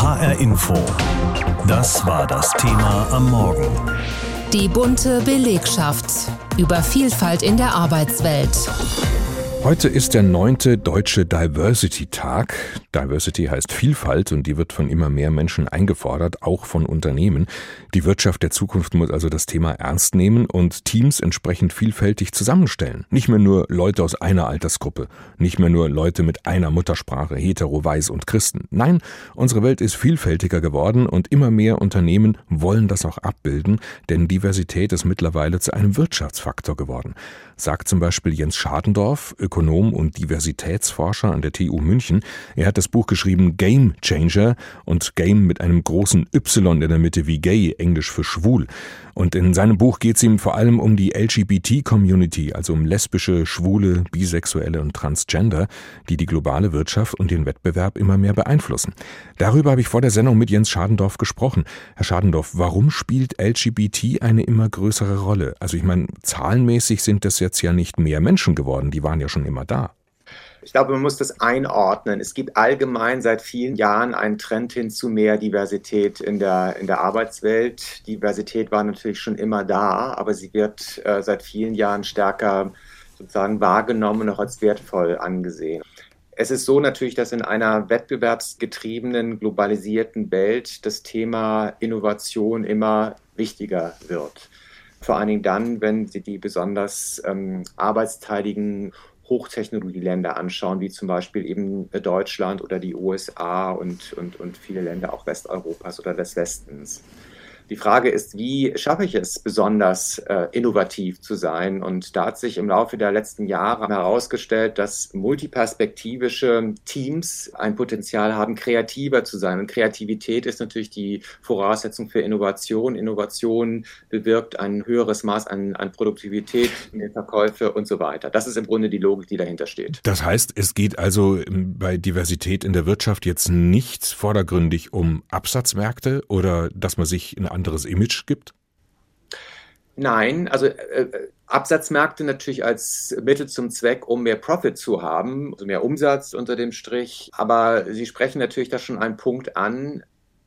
HR Info. Das war das Thema am Morgen. Die bunte Belegschaft. Über Vielfalt in der Arbeitswelt. Heute ist der neunte Deutsche Diversity Tag. Diversity heißt Vielfalt und die wird von immer mehr Menschen eingefordert, auch von Unternehmen. Die Wirtschaft der Zukunft muss also das Thema ernst nehmen und Teams entsprechend vielfältig zusammenstellen. Nicht mehr nur Leute aus einer Altersgruppe, nicht mehr nur Leute mit einer Muttersprache, hetero, weiß und Christen. Nein, unsere Welt ist vielfältiger geworden und immer mehr Unternehmen wollen das auch abbilden, denn Diversität ist mittlerweile zu einem Wirtschaftsfaktor geworden sagt zum Beispiel Jens Schadendorf, Ökonom und Diversitätsforscher an der TU München. Er hat das Buch geschrieben Game Changer und Game mit einem großen Y in der Mitte wie gay, englisch für schwul. Und in seinem Buch geht es ihm vor allem um die LGBT-Community, also um lesbische, schwule, bisexuelle und Transgender, die die globale Wirtschaft und den Wettbewerb immer mehr beeinflussen. Darüber habe ich vor der Sendung mit Jens Schadendorf gesprochen. Herr Schadendorf, warum spielt LGBT eine immer größere Rolle? Also ich meine, zahlenmäßig sind das jetzt ja nicht mehr Menschen geworden, die waren ja schon immer da. Ich glaube, man muss das einordnen. Es gibt allgemein seit vielen Jahren einen Trend hin zu mehr Diversität in der, in der Arbeitswelt. Diversität war natürlich schon immer da, aber sie wird äh, seit vielen Jahren stärker sozusagen wahrgenommen und auch als wertvoll angesehen. Es ist so natürlich, dass in einer wettbewerbsgetriebenen, globalisierten Welt das Thema Innovation immer wichtiger wird. Vor allen Dingen dann, wenn Sie die besonders ähm, arbeitsteiligen Hochtechnologieländer anschauen, wie zum Beispiel eben äh, Deutschland oder die USA und, und, und viele Länder auch Westeuropas oder des Westens. Die Frage ist, wie schaffe ich es, besonders äh, innovativ zu sein? Und da hat sich im Laufe der letzten Jahre herausgestellt, dass multiperspektivische Teams ein Potenzial haben, kreativer zu sein. Und Kreativität ist natürlich die Voraussetzung für Innovation. Innovation bewirkt ein höheres Maß an, an Produktivität den Verkäufe und so weiter. Das ist im Grunde die Logik, die dahinter steht. Das heißt, es geht also bei Diversität in der Wirtschaft jetzt nicht vordergründig um Absatzmärkte oder dass man sich in anderes Image gibt? Nein, also äh, äh, Absatzmärkte natürlich als Mittel zum Zweck, um mehr Profit zu haben, also mehr Umsatz unter dem Strich. Aber Sie sprechen natürlich da schon einen Punkt an,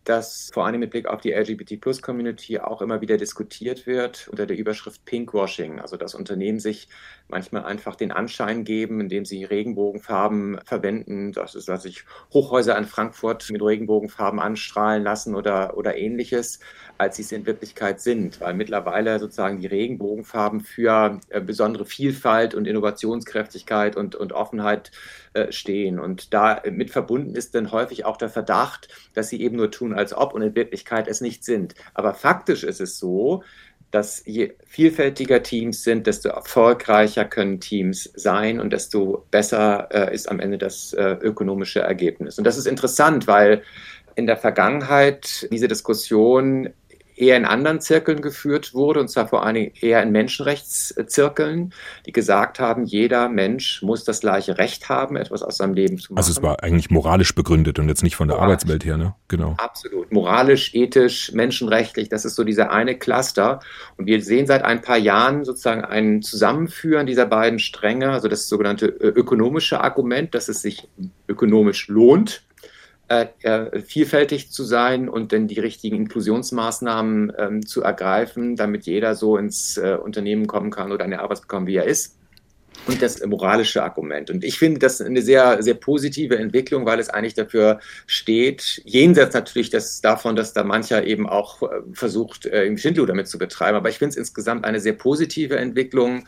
dass vor allem mit Blick auf die LGBT-Plus-Community auch immer wieder diskutiert wird unter der Überschrift Pinkwashing, also dass Unternehmen sich manchmal einfach den Anschein geben, indem sie Regenbogenfarben verwenden, dass es, dass sich Hochhäuser in Frankfurt mit Regenbogenfarben anstrahlen lassen oder, oder ähnliches, als sie es in Wirklichkeit sind, weil mittlerweile sozusagen die Regenbogenfarben für äh, besondere Vielfalt und Innovationskräftigkeit und, und Offenheit äh, stehen. Und da mit verbunden ist dann häufig auch der Verdacht, dass sie eben nur tun, als ob und in Wirklichkeit es nicht sind. Aber faktisch ist es so, dass je vielfältiger Teams sind, desto erfolgreicher können Teams sein und desto besser äh, ist am Ende das äh, ökonomische Ergebnis. Und das ist interessant, weil in der Vergangenheit diese Diskussion eher in anderen Zirkeln geführt wurde, und zwar vor allen Dingen eher in Menschenrechtszirkeln, die gesagt haben, jeder Mensch muss das gleiche Recht haben, etwas aus seinem Leben zu machen. Also es war eigentlich moralisch begründet und jetzt nicht von der moralisch. Arbeitswelt her, ne? Genau. Absolut. Moralisch, ethisch, menschenrechtlich, das ist so dieser eine Cluster. Und wir sehen seit ein paar Jahren sozusagen ein Zusammenführen dieser beiden Stränge, also das sogenannte äh, ökonomische Argument, dass es sich ökonomisch lohnt, äh, äh, vielfältig zu sein und dann die richtigen Inklusionsmaßnahmen ähm, zu ergreifen, damit jeder so ins äh, Unternehmen kommen kann oder eine Arbeit bekommen, wie er ist. Und das moralische Argument. Und ich finde das eine sehr, sehr positive Entwicklung, weil es eigentlich dafür steht, jenseits natürlich des, davon, dass da mancher eben auch äh, versucht, äh, Schindluder damit zu betreiben. Aber ich finde es insgesamt eine sehr positive Entwicklung,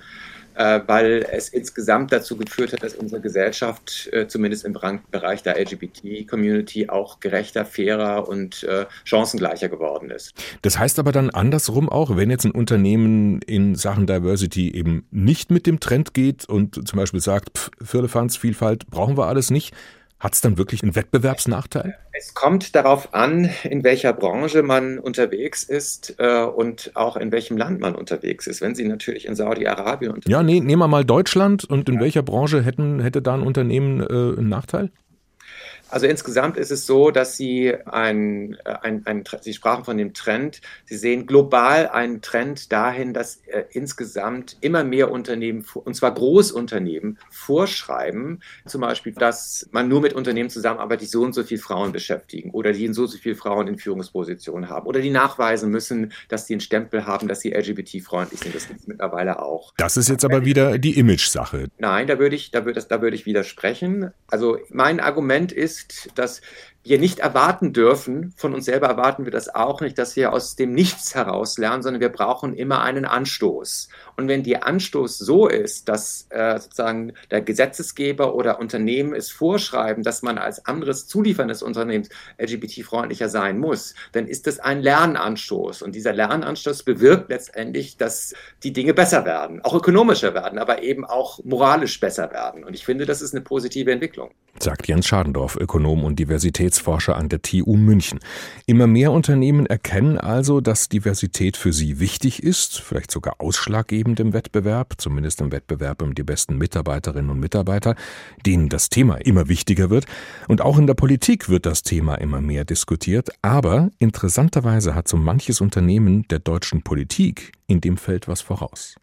weil es insgesamt dazu geführt hat, dass unsere Gesellschaft äh, zumindest im Bereich der LGBT-Community auch gerechter, fairer und äh, chancengleicher geworden ist. Das heißt aber dann andersrum auch, wenn jetzt ein Unternehmen in Sachen Diversity eben nicht mit dem Trend geht und zum Beispiel sagt, Firlefanz, Vielfalt brauchen wir alles nicht, hat es dann wirklich einen Wettbewerbsnachteil? Es kommt darauf an, in welcher Branche man unterwegs ist äh, und auch in welchem Land man unterwegs ist. Wenn Sie natürlich in Saudi-Arabien unterwegs sind. Ja, nee, nehmen wir mal Deutschland und in ja. welcher Branche hätten, hätte da ein Unternehmen äh, einen Nachteil? Also insgesamt ist es so, dass Sie ein, äh, ein, ein, Sie sprachen von dem Trend, Sie sehen global einen Trend dahin, dass äh, insgesamt immer mehr Unternehmen, und zwar Großunternehmen, vorschreiben, zum Beispiel, dass man nur mit Unternehmen zusammenarbeitet, die so und so viele Frauen beschäftigen oder die so und so viele Frauen in Führungspositionen haben oder die nachweisen müssen, dass die einen Stempel haben, dass sie LGBT-freundlich sind. Das gibt es mittlerweile auch. Das ist jetzt aber wieder die Image-Sache. Nein, da würde ich, da würde, da würde ich widersprechen. Also mein Argument ist, dass wir nicht erwarten dürfen, von uns selber erwarten wir das auch nicht, dass wir aus dem Nichts heraus lernen, sondern wir brauchen immer einen Anstoß. Und wenn der Anstoß so ist, dass äh, sozusagen der Gesetzesgeber oder Unternehmen es vorschreiben, dass man als anderes zulieferndes Unternehmen LGBT-freundlicher sein muss, dann ist das ein Lernanstoß. Und dieser Lernanstoß bewirkt letztendlich, dass die Dinge besser werden, auch ökonomischer werden, aber eben auch moralisch besser werden. Und ich finde, das ist eine positive Entwicklung. Sagt Jens Schadendorf, Ökonom und Diversitäts Diversitätsforscher an der TU München. Immer mehr Unternehmen erkennen also, dass Diversität für sie wichtig ist, vielleicht sogar ausschlaggebend im Wettbewerb, zumindest im Wettbewerb um die besten Mitarbeiterinnen und Mitarbeiter, denen das Thema immer wichtiger wird. Und auch in der Politik wird das Thema immer mehr diskutiert. Aber interessanterweise hat so manches Unternehmen der deutschen Politik in dem Feld was voraus.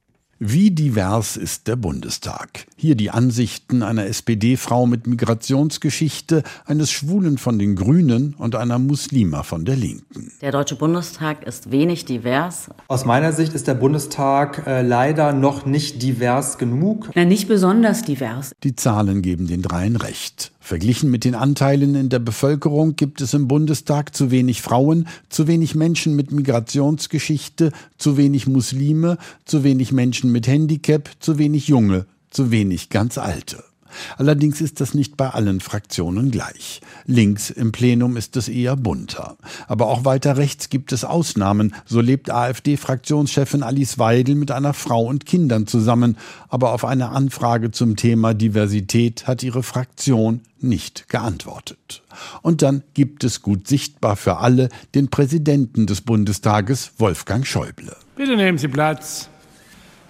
Wie divers ist der Bundestag? Hier die Ansichten einer SPD-Frau mit Migrationsgeschichte, eines Schwulen von den Grünen und einer Muslima von der Linken. Der Deutsche Bundestag ist wenig divers. Aus meiner Sicht ist der Bundestag äh, leider noch nicht divers genug. Na, nicht besonders divers. Die Zahlen geben den dreien recht. Verglichen mit den Anteilen in der Bevölkerung gibt es im Bundestag zu wenig Frauen, zu wenig Menschen mit Migrationsgeschichte, zu wenig Muslime, zu wenig Menschen mit Handicap, zu wenig Junge, zu wenig ganz Alte. Allerdings ist das nicht bei allen Fraktionen gleich. Links im Plenum ist es eher bunter. Aber auch weiter rechts gibt es Ausnahmen. So lebt AfD-Fraktionschefin Alice Weidel mit einer Frau und Kindern zusammen. Aber auf eine Anfrage zum Thema Diversität hat ihre Fraktion nicht geantwortet. Und dann gibt es gut sichtbar für alle den Präsidenten des Bundestages, Wolfgang Schäuble. Bitte nehmen Sie Platz.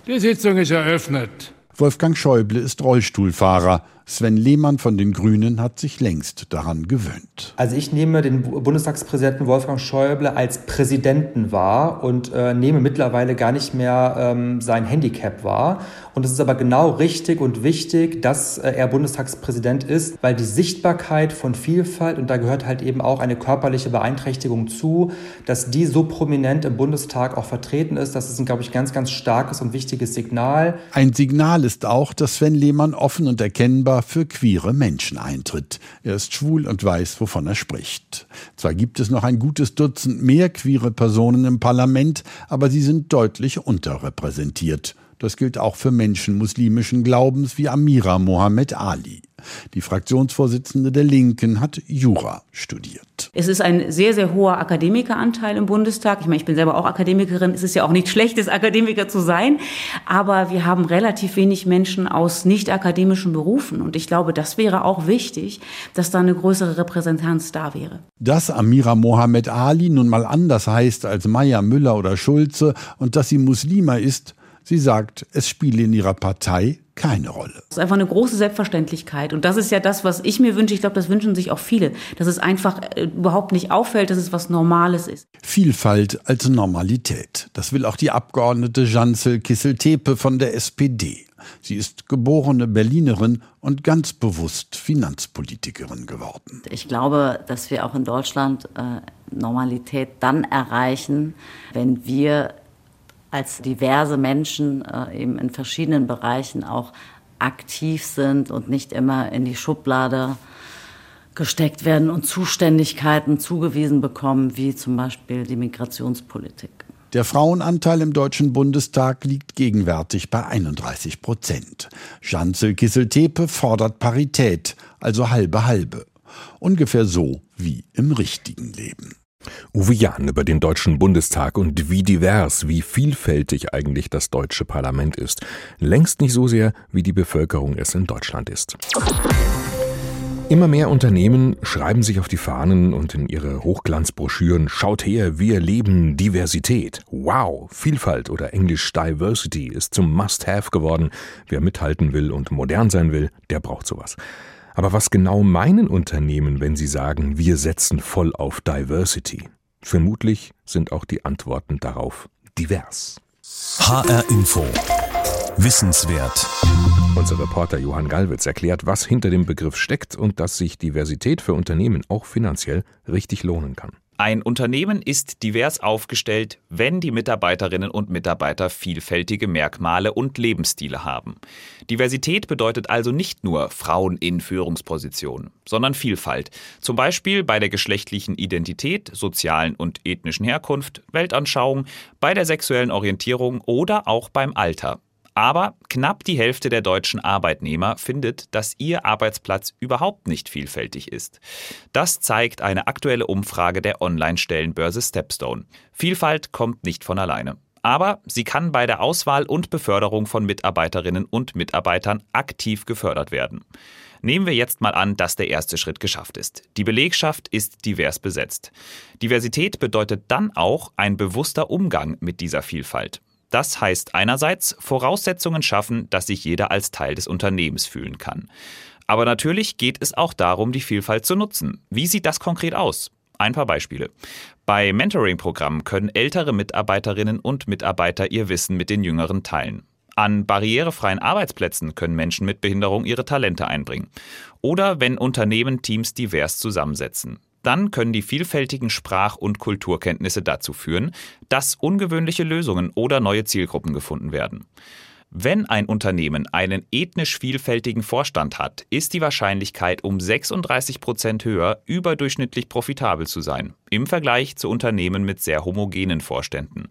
Die Sitzung ist eröffnet. Wolfgang Schäuble ist Rollstuhlfahrer. Sven Lehmann von den Grünen hat sich längst daran gewöhnt. Also ich nehme den Bundestagspräsidenten Wolfgang Schäuble als Präsidenten wahr und äh, nehme mittlerweile gar nicht mehr ähm, sein Handicap wahr. Und es ist aber genau richtig und wichtig, dass äh, er Bundestagspräsident ist, weil die Sichtbarkeit von Vielfalt, und da gehört halt eben auch eine körperliche Beeinträchtigung zu, dass die so prominent im Bundestag auch vertreten ist, das ist ein, glaube ich, ganz, ganz starkes und wichtiges Signal. Ein Signal ist auch, dass Sven Lehmann offen und erkennbar aber für queere Menschen eintritt. Er ist schwul und weiß, wovon er spricht. Zwar gibt es noch ein gutes Dutzend mehr queere Personen im Parlament, aber sie sind deutlich unterrepräsentiert. Das gilt auch für Menschen muslimischen Glaubens wie Amira Mohammed Ali. Die Fraktionsvorsitzende der Linken hat Jura studiert. Es ist ein sehr, sehr hoher Akademikeranteil im Bundestag. Ich meine, ich bin selber auch Akademikerin. Es ist ja auch nicht schlechtes, Akademiker zu sein. Aber wir haben relativ wenig Menschen aus nicht akademischen Berufen. Und ich glaube, das wäre auch wichtig, dass da eine größere Repräsentanz da wäre. Dass Amira Mohammed Ali nun mal anders heißt als Maya Müller oder Schulze und dass sie Muslima ist, sie sagt, es spiele in ihrer Partei keine Rolle. Das ist einfach eine große Selbstverständlichkeit. Und das ist ja das, was ich mir wünsche. Ich glaube, das wünschen sich auch viele. Dass es einfach äh, überhaupt nicht auffällt, dass es was Normales ist. Vielfalt als Normalität. Das will auch die Abgeordnete Janzel Kissel-Tepe von der SPD. Sie ist geborene Berlinerin und ganz bewusst Finanzpolitikerin geworden. Ich glaube, dass wir auch in Deutschland äh, Normalität dann erreichen, wenn wir als diverse Menschen äh, eben in verschiedenen Bereichen auch aktiv sind und nicht immer in die Schublade gesteckt werden und Zuständigkeiten zugewiesen bekommen, wie zum Beispiel die Migrationspolitik. Der Frauenanteil im Deutschen Bundestag liegt gegenwärtig bei 31 Prozent. Schanzel Kisseltepe fordert Parität, also halbe halbe. Ungefähr so wie im richtigen Leben. Uwe Jahn über den Deutschen Bundestag und wie divers, wie vielfältig eigentlich das deutsche Parlament ist. Längst nicht so sehr, wie die Bevölkerung es in Deutschland ist. Immer mehr Unternehmen schreiben sich auf die Fahnen und in ihre Hochglanzbroschüren Schaut her, wir leben Diversität. Wow, Vielfalt oder Englisch Diversity ist zum Must-Have geworden. Wer mithalten will und modern sein will, der braucht sowas. Aber was genau meinen Unternehmen, wenn sie sagen, wir setzen voll auf Diversity? Vermutlich sind auch die Antworten darauf divers. HR Info. Wissenswert. Unser Reporter Johann Gallwitz erklärt, was hinter dem Begriff steckt und dass sich Diversität für Unternehmen auch finanziell richtig lohnen kann. Ein Unternehmen ist divers aufgestellt, wenn die Mitarbeiterinnen und Mitarbeiter vielfältige Merkmale und Lebensstile haben. Diversität bedeutet also nicht nur Frauen in Führungspositionen, sondern Vielfalt. Zum Beispiel bei der geschlechtlichen Identität, sozialen und ethnischen Herkunft, Weltanschauung, bei der sexuellen Orientierung oder auch beim Alter. Aber knapp die Hälfte der deutschen Arbeitnehmer findet, dass ihr Arbeitsplatz überhaupt nicht vielfältig ist. Das zeigt eine aktuelle Umfrage der Online-Stellenbörse Stepstone. Vielfalt kommt nicht von alleine. Aber sie kann bei der Auswahl und Beförderung von Mitarbeiterinnen und Mitarbeitern aktiv gefördert werden. Nehmen wir jetzt mal an, dass der erste Schritt geschafft ist. Die Belegschaft ist divers besetzt. Diversität bedeutet dann auch ein bewusster Umgang mit dieser Vielfalt. Das heißt einerseits Voraussetzungen schaffen, dass sich jeder als Teil des Unternehmens fühlen kann. Aber natürlich geht es auch darum, die Vielfalt zu nutzen. Wie sieht das konkret aus? Ein paar Beispiele. Bei Mentoring-Programmen können ältere Mitarbeiterinnen und Mitarbeiter ihr Wissen mit den Jüngeren teilen. An barrierefreien Arbeitsplätzen können Menschen mit Behinderung ihre Talente einbringen. Oder wenn Unternehmen Teams divers zusammensetzen. Dann können die vielfältigen Sprach- und Kulturkenntnisse dazu führen, dass ungewöhnliche Lösungen oder neue Zielgruppen gefunden werden. Wenn ein Unternehmen einen ethnisch vielfältigen Vorstand hat, ist die Wahrscheinlichkeit um 36 Prozent höher, überdurchschnittlich profitabel zu sein, im Vergleich zu Unternehmen mit sehr homogenen Vorständen.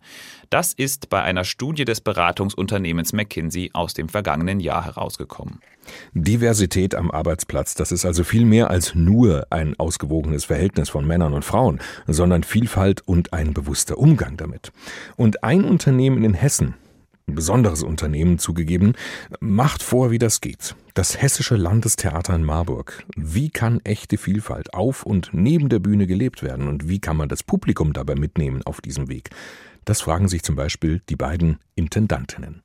Das ist bei einer Studie des Beratungsunternehmens McKinsey aus dem vergangenen Jahr herausgekommen. Diversität am Arbeitsplatz, das ist also viel mehr als nur ein ausgewogenes Verhältnis von Männern und Frauen, sondern Vielfalt und ein bewusster Umgang damit. Und ein Unternehmen in Hessen, besonderes Unternehmen zugegeben, macht vor, wie das geht. Das Hessische Landestheater in Marburg. Wie kann echte Vielfalt auf und neben der Bühne gelebt werden und wie kann man das Publikum dabei mitnehmen auf diesem Weg? Das fragen sich zum Beispiel die beiden Intendantinnen.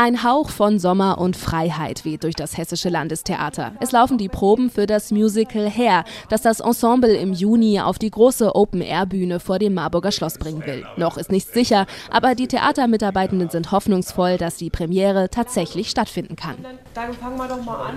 Ein Hauch von Sommer und Freiheit weht durch das Hessische Landestheater. Es laufen die Proben für das Musical Hair, das das Ensemble im Juni auf die große Open-Air-Bühne vor dem Marburger Schloss bringen will. Noch ist nichts sicher, aber die Theatermitarbeitenden sind hoffnungsvoll, dass die Premiere tatsächlich stattfinden kann. Dann fangen wir doch mal an.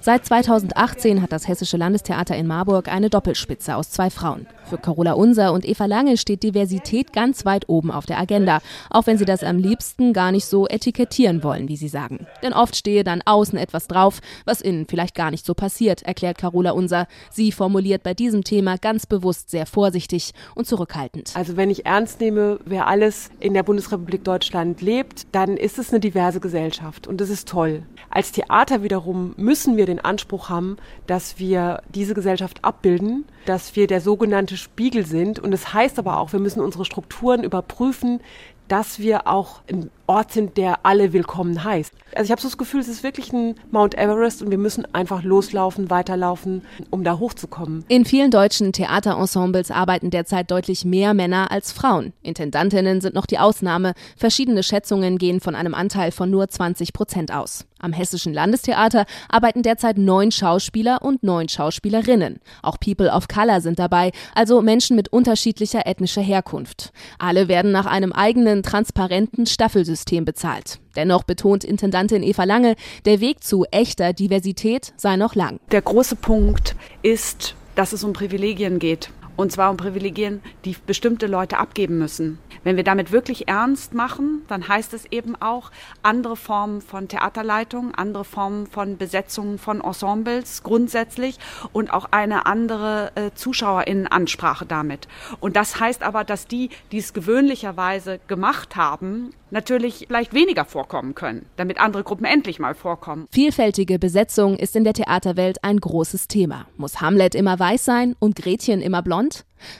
Seit 2018 hat das Hessische Landestheater in Marburg eine Doppelspitze aus zwei Frauen. Für Carola Unser und Eva Lange steht Diversität ganz weit oben auf der Agenda, auch wenn sie das am liebsten gar nicht so etikettieren wollen, wie sie sagen. Denn oft stehe dann außen etwas drauf, was innen vielleicht gar nicht so passiert, erklärt Carola Unser. Sie formuliert bei diesem Thema ganz bewusst sehr vorsichtig und zurückhaltend. Also wenn ich ernst nehme, wer alles in der Bundesrepublik Deutschland lebt, dann ist es eine diverse Gesellschaft und das ist toll. Als Theater wiederum müssen wir den Anspruch haben, dass wir diese Gesellschaft abbilden, dass wir der sogenannte Spiegel sind. Und das heißt aber auch, wir müssen unsere Strukturen überprüfen, dass wir auch ein Ort sind, der alle willkommen heißt. Also ich habe so das Gefühl, es ist wirklich ein Mount Everest und wir müssen einfach loslaufen, weiterlaufen, um da hochzukommen. In vielen deutschen Theaterensembles arbeiten derzeit deutlich mehr Männer als Frauen. Intendantinnen sind noch die Ausnahme. Verschiedene Schätzungen gehen von einem Anteil von nur 20 Prozent aus. Am Hessischen Landestheater arbeiten derzeit neun Schauspieler und neun Schauspielerinnen. Auch People of Color sind dabei, also Menschen mit unterschiedlicher ethnischer Herkunft. Alle werden nach einem eigenen transparenten Staffelsystem bezahlt. Dennoch betont Intendantin Eva Lange, der Weg zu echter Diversität sei noch lang. Der große Punkt ist, dass es um Privilegien geht. Und zwar um Privilegien, die bestimmte Leute abgeben müssen. Wenn wir damit wirklich ernst machen, dann heißt es eben auch andere Formen von Theaterleitung, andere Formen von Besetzung von Ensembles grundsätzlich und auch eine andere äh, Zuschauerinnenansprache damit. Und das heißt aber, dass die, die es gewöhnlicherweise gemacht haben, natürlich vielleicht weniger vorkommen können, damit andere Gruppen endlich mal vorkommen. Vielfältige Besetzung ist in der Theaterwelt ein großes Thema. Muss Hamlet immer weiß sein und Gretchen immer blond?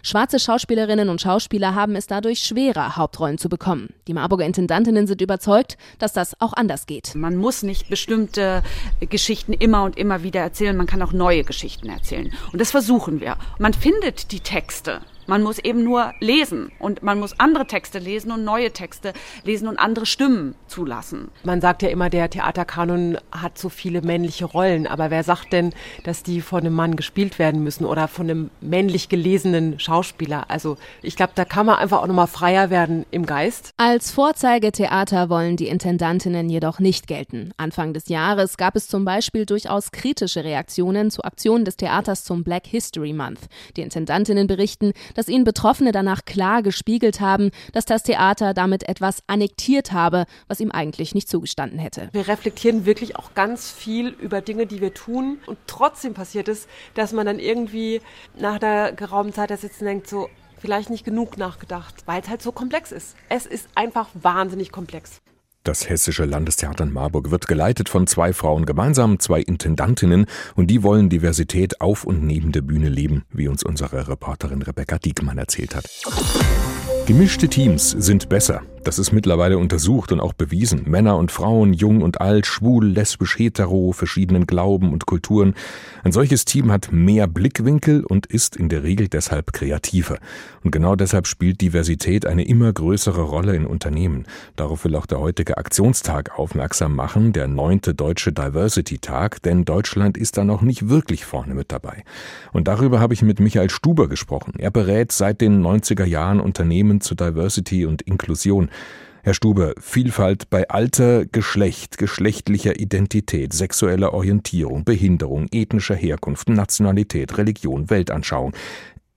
Schwarze Schauspielerinnen und Schauspieler haben es dadurch schwerer, Hauptrollen zu bekommen. Die Marburger Intendantinnen sind überzeugt, dass das auch anders geht. Man muss nicht bestimmte Geschichten immer und immer wieder erzählen, man kann auch neue Geschichten erzählen. Und das versuchen wir. Man findet die Texte. Man muss eben nur lesen und man muss andere Texte lesen und neue Texte lesen und andere Stimmen zulassen. Man sagt ja immer, der Theaterkanon hat so viele männliche Rollen, aber wer sagt denn, dass die von einem Mann gespielt werden müssen oder von einem männlich gelesenen Schauspieler? Also ich glaube, da kann man einfach auch nochmal freier werden im Geist. Als Vorzeigetheater wollen die Intendantinnen jedoch nicht gelten. Anfang des Jahres gab es zum Beispiel durchaus kritische Reaktionen zu Aktionen des Theaters zum Black History Month. Die Intendantinnen berichten, dass ihnen Betroffene danach klar gespiegelt haben, dass das Theater damit etwas annektiert habe, was ihm eigentlich nicht zugestanden hätte. Wir reflektieren wirklich auch ganz viel über Dinge, die wir tun und trotzdem passiert es, dass man dann irgendwie nach der geraumen Zeit da sitzt und denkt so, vielleicht nicht genug nachgedacht, weil es halt so komplex ist. Es ist einfach wahnsinnig komplex. Das Hessische Landestheater in Marburg wird geleitet von zwei Frauen gemeinsam, zwei Intendantinnen, und die wollen Diversität auf und neben der Bühne leben, wie uns unsere Reporterin Rebecca Diekmann erzählt hat. Gemischte Teams sind besser. Das ist mittlerweile untersucht und auch bewiesen. Männer und Frauen, jung und alt, schwul, lesbisch, hetero, verschiedenen Glauben und Kulturen. Ein solches Team hat mehr Blickwinkel und ist in der Regel deshalb kreativer. Und genau deshalb spielt Diversität eine immer größere Rolle in Unternehmen. Darauf will auch der heutige Aktionstag aufmerksam machen, der neunte deutsche Diversity Tag, denn Deutschland ist da noch nicht wirklich vorne mit dabei. Und darüber habe ich mit Michael Stuber gesprochen. Er berät seit den 90er Jahren Unternehmen zu Diversity und Inklusion. Herr Stube, Vielfalt bei Alter, Geschlecht, geschlechtlicher Identität, sexueller Orientierung, Behinderung, ethnischer Herkunft, Nationalität, Religion, Weltanschauung.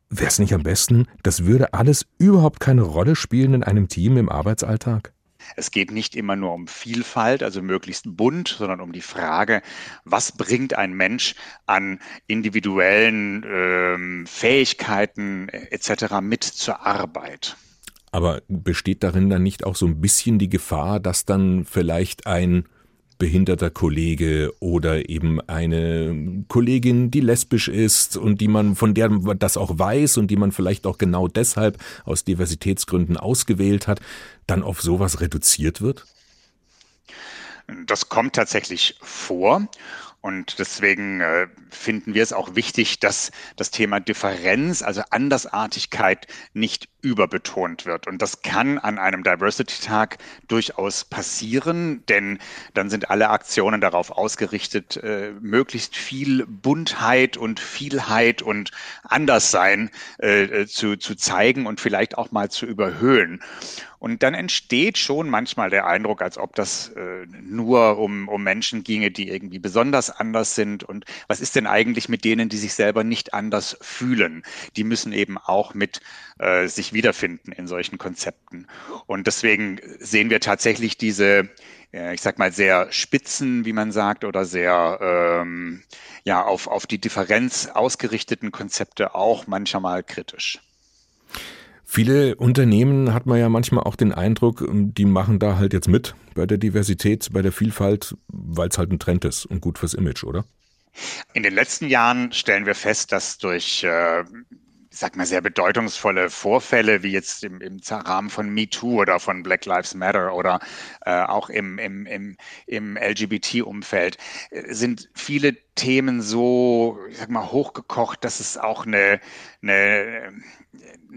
Wäre es nicht am besten, das würde alles überhaupt keine Rolle spielen in einem Team im Arbeitsalltag? Es geht nicht immer nur um Vielfalt, also möglichst bunt, sondern um die Frage, was bringt ein Mensch an individuellen ähm, Fähigkeiten etc. mit zur Arbeit. Aber besteht darin dann nicht auch so ein bisschen die Gefahr, dass dann vielleicht ein behinderter Kollege oder eben eine Kollegin, die lesbisch ist und die man, von der man das auch weiß und die man vielleicht auch genau deshalb aus Diversitätsgründen ausgewählt hat, dann auf sowas reduziert wird? Das kommt tatsächlich vor. Und deswegen äh, finden wir es auch wichtig, dass das Thema Differenz, also Andersartigkeit, nicht überbetont wird. Und das kann an einem Diversity-Tag durchaus passieren, denn dann sind alle Aktionen darauf ausgerichtet, äh, möglichst viel Buntheit und Vielheit und Anderssein äh, zu, zu zeigen und vielleicht auch mal zu überhöhen. Und dann entsteht schon manchmal der Eindruck, als ob das äh, nur um, um Menschen ginge, die irgendwie besonders anders sind. Und was ist denn eigentlich mit denen, die sich selber nicht anders fühlen? Die müssen eben auch mit äh, sich wiederfinden in solchen Konzepten. Und deswegen sehen wir tatsächlich diese, äh, ich sag mal, sehr spitzen, wie man sagt, oder sehr ähm, ja, auf, auf die Differenz ausgerichteten Konzepte auch manchmal kritisch. Viele Unternehmen hat man ja manchmal auch den Eindruck, die machen da halt jetzt mit bei der Diversität, bei der Vielfalt, weil es halt ein Trend ist und gut fürs Image, oder? In den letzten Jahren stellen wir fest, dass durch äh, sag mal, sehr bedeutungsvolle Vorfälle, wie jetzt im, im Rahmen von MeToo oder von Black Lives Matter oder äh, auch im, im, im, im LGBT-Umfeld, äh, sind viele Themen so, ich sag mal, hochgekocht, dass es auch eine, eine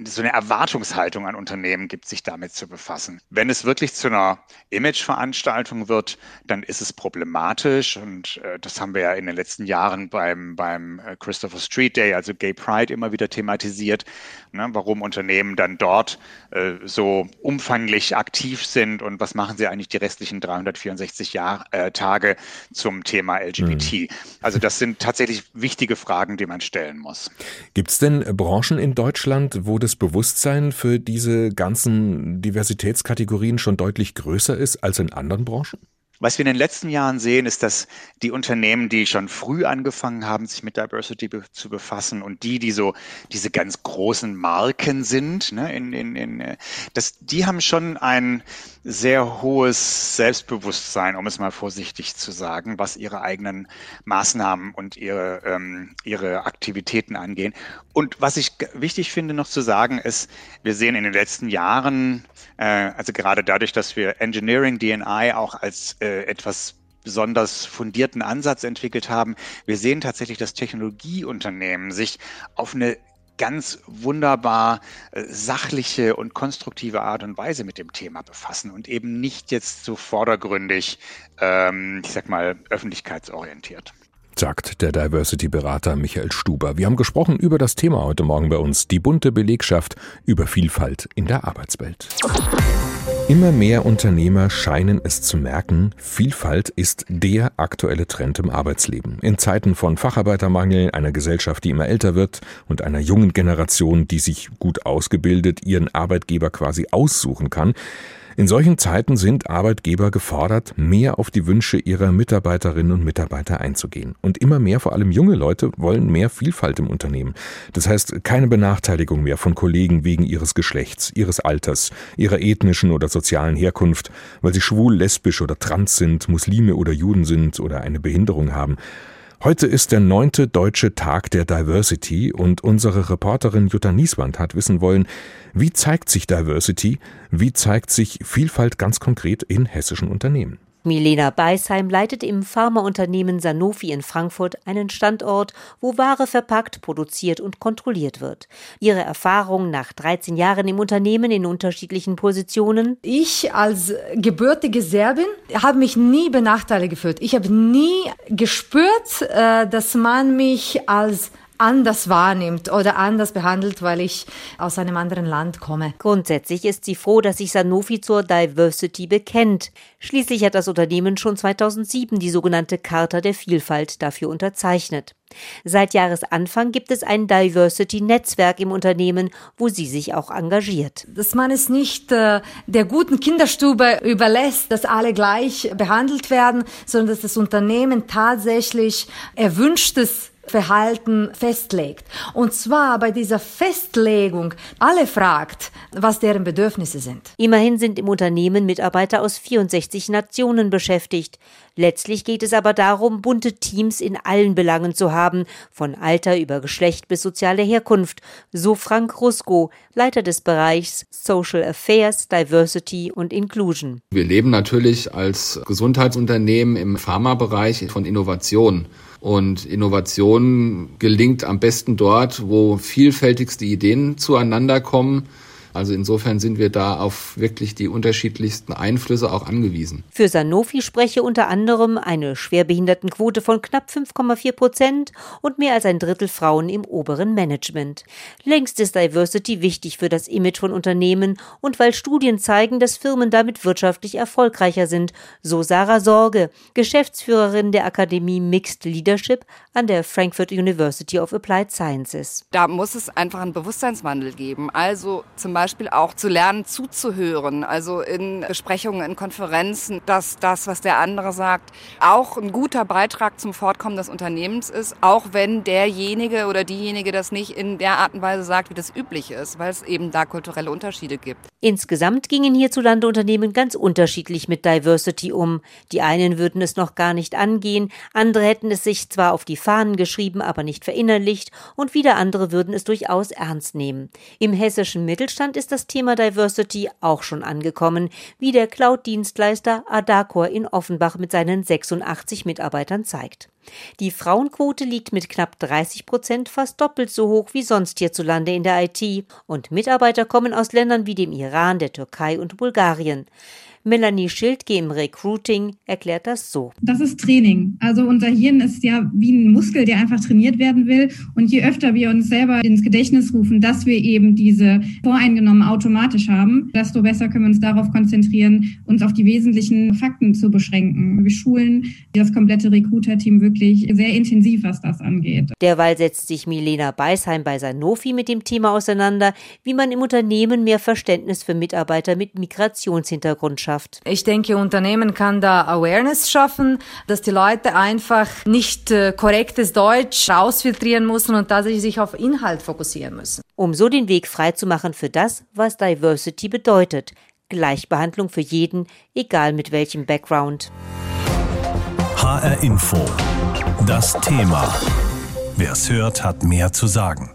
so eine Erwartungshaltung an Unternehmen gibt, sich damit zu befassen. Wenn es wirklich zu einer Imageveranstaltung wird, dann ist es problematisch und äh, das haben wir ja in den letzten Jahren beim, beim äh, Christopher Street Day, also Gay Pride, immer wieder thematisiert, ne, warum Unternehmen dann dort äh, so umfanglich aktiv sind und was machen sie eigentlich die restlichen 364 Jahr, äh, Tage zum Thema LGBT. Mhm. Also das sind tatsächlich wichtige Fragen, die man stellen muss. Gibt es denn Branchen in Deutschland, wo das Bewusstsein für diese ganzen Diversitätskategorien schon deutlich größer ist als in anderen Branchen? Was wir in den letzten Jahren sehen, ist, dass die Unternehmen, die schon früh angefangen haben, sich mit Diversity be zu befassen und die, die so diese ganz großen Marken sind, ne, in, in, in, äh, das, die haben schon ein sehr hohes Selbstbewusstsein, um es mal vorsichtig zu sagen, was ihre eigenen Maßnahmen und ihre, ähm, ihre Aktivitäten angehen. Und was ich wichtig finde noch zu sagen, ist, wir sehen in den letzten Jahren, äh, also gerade dadurch, dass wir Engineering DNI auch als äh, etwas besonders fundierten Ansatz entwickelt haben. Wir sehen tatsächlich, dass Technologieunternehmen sich auf eine ganz wunderbar äh, sachliche und konstruktive Art und Weise mit dem Thema befassen und eben nicht jetzt so vordergründig, ähm, ich sag mal, öffentlichkeitsorientiert sagt der Diversity-Berater Michael Stuber. Wir haben gesprochen über das Thema heute Morgen bei uns, die bunte Belegschaft über Vielfalt in der Arbeitswelt. Immer mehr Unternehmer scheinen es zu merken, Vielfalt ist der aktuelle Trend im Arbeitsleben. In Zeiten von Facharbeitermangel, einer Gesellschaft, die immer älter wird und einer jungen Generation, die sich gut ausgebildet ihren Arbeitgeber quasi aussuchen kann, in solchen Zeiten sind Arbeitgeber gefordert, mehr auf die Wünsche ihrer Mitarbeiterinnen und Mitarbeiter einzugehen. Und immer mehr, vor allem junge Leute, wollen mehr Vielfalt im Unternehmen. Das heißt, keine Benachteiligung mehr von Kollegen wegen ihres Geschlechts, ihres Alters, ihrer ethnischen oder sozialen Herkunft, weil sie schwul, lesbisch oder trans sind, Muslime oder Juden sind oder eine Behinderung haben. Heute ist der neunte deutsche Tag der Diversity und unsere Reporterin Jutta Nieswand hat wissen wollen, wie zeigt sich Diversity, wie zeigt sich Vielfalt ganz konkret in hessischen Unternehmen. Milena Beisheim leitet im Pharmaunternehmen Sanofi in Frankfurt einen Standort, wo Ware verpackt, produziert und kontrolliert wird. Ihre Erfahrung nach 13 Jahren im Unternehmen in unterschiedlichen Positionen? Ich als gebürtige Serbin habe mich nie benachteiligt gefühlt. Ich habe nie gespürt, äh, dass man mich als anders wahrnimmt oder anders behandelt, weil ich aus einem anderen Land komme. Grundsätzlich ist sie froh, dass sich Sanofi zur Diversity bekennt. Schließlich hat das Unternehmen schon 2007 die sogenannte Charta der Vielfalt dafür unterzeichnet. Seit Jahresanfang gibt es ein Diversity-Netzwerk im Unternehmen, wo sie sich auch engagiert. Dass man es nicht äh, der guten Kinderstube überlässt, dass alle gleich behandelt werden, sondern dass das Unternehmen tatsächlich erwünschtes Verhalten festlegt. Und zwar bei dieser Festlegung alle fragt, was deren Bedürfnisse sind. Immerhin sind im Unternehmen Mitarbeiter aus 64 Nationen beschäftigt. Letztlich geht es aber darum, bunte Teams in allen Belangen zu haben, von Alter über Geschlecht bis soziale Herkunft, so Frank Rusko, Leiter des Bereichs Social Affairs, Diversity und Inclusion. Wir leben natürlich als Gesundheitsunternehmen im Pharmabereich von Innovation. Und Innovation gelingt am besten dort, wo vielfältigste Ideen zueinander kommen also insofern sind wir da auf wirklich die unterschiedlichsten Einflüsse auch angewiesen. Für Sanofi spreche unter anderem eine Schwerbehindertenquote von knapp 5,4 Prozent und mehr als ein Drittel Frauen im oberen Management. Längst ist Diversity wichtig für das Image von Unternehmen und weil Studien zeigen, dass Firmen damit wirtschaftlich erfolgreicher sind, so Sarah Sorge, Geschäftsführerin der Akademie Mixed Leadership an der Frankfurt University of Applied Sciences. Da muss es einfach einen Bewusstseinswandel geben. Also zum Beispiel Beispiel auch zu lernen, zuzuhören, also in Besprechungen, in Konferenzen, dass das, was der andere sagt, auch ein guter Beitrag zum Fortkommen des Unternehmens ist, auch wenn derjenige oder diejenige das nicht in der Art und Weise sagt, wie das üblich ist, weil es eben da kulturelle Unterschiede gibt. Insgesamt gingen hierzulande Unternehmen ganz unterschiedlich mit Diversity um. Die einen würden es noch gar nicht angehen, andere hätten es sich zwar auf die Fahnen geschrieben, aber nicht verinnerlicht und wieder andere würden es durchaus ernst nehmen. Im hessischen Mittelstand ist das Thema Diversity auch schon angekommen, wie der Cloud-Dienstleister Adacor in Offenbach mit seinen 86 Mitarbeitern zeigt. Die Frauenquote liegt mit knapp 30 Prozent fast doppelt so hoch wie sonst hierzulande in der IT und Mitarbeiter kommen aus Ländern wie dem Iran, der Türkei und Bulgarien. Melanie Schildke im Recruiting erklärt das so. Das ist Training. Also unser Hirn ist ja wie ein Muskel, der einfach trainiert werden will. Und je öfter wir uns selber ins Gedächtnis rufen, dass wir eben diese Voreingenommen automatisch haben, desto besser können wir uns darauf konzentrieren, uns auf die wesentlichen Fakten zu beschränken. Wir schulen das komplette Recruiter-Team wirklich sehr intensiv, was das angeht. Derweil setzt sich Milena Beisheim bei Sanofi mit dem Thema auseinander, wie man im Unternehmen mehr Verständnis für Mitarbeiter mit Migrationshintergrund schafft Gesellschaft. Ich denke, Unternehmen kann da Awareness schaffen, dass die Leute einfach nicht äh, korrektes Deutsch rausfiltrieren müssen und tatsächlich sich auf Inhalt fokussieren müssen. Um so den Weg freizumachen für das, was Diversity bedeutet. Gleichbehandlung für jeden, egal mit welchem Background. HR Info. Das Thema. Wer es hört, hat mehr zu sagen.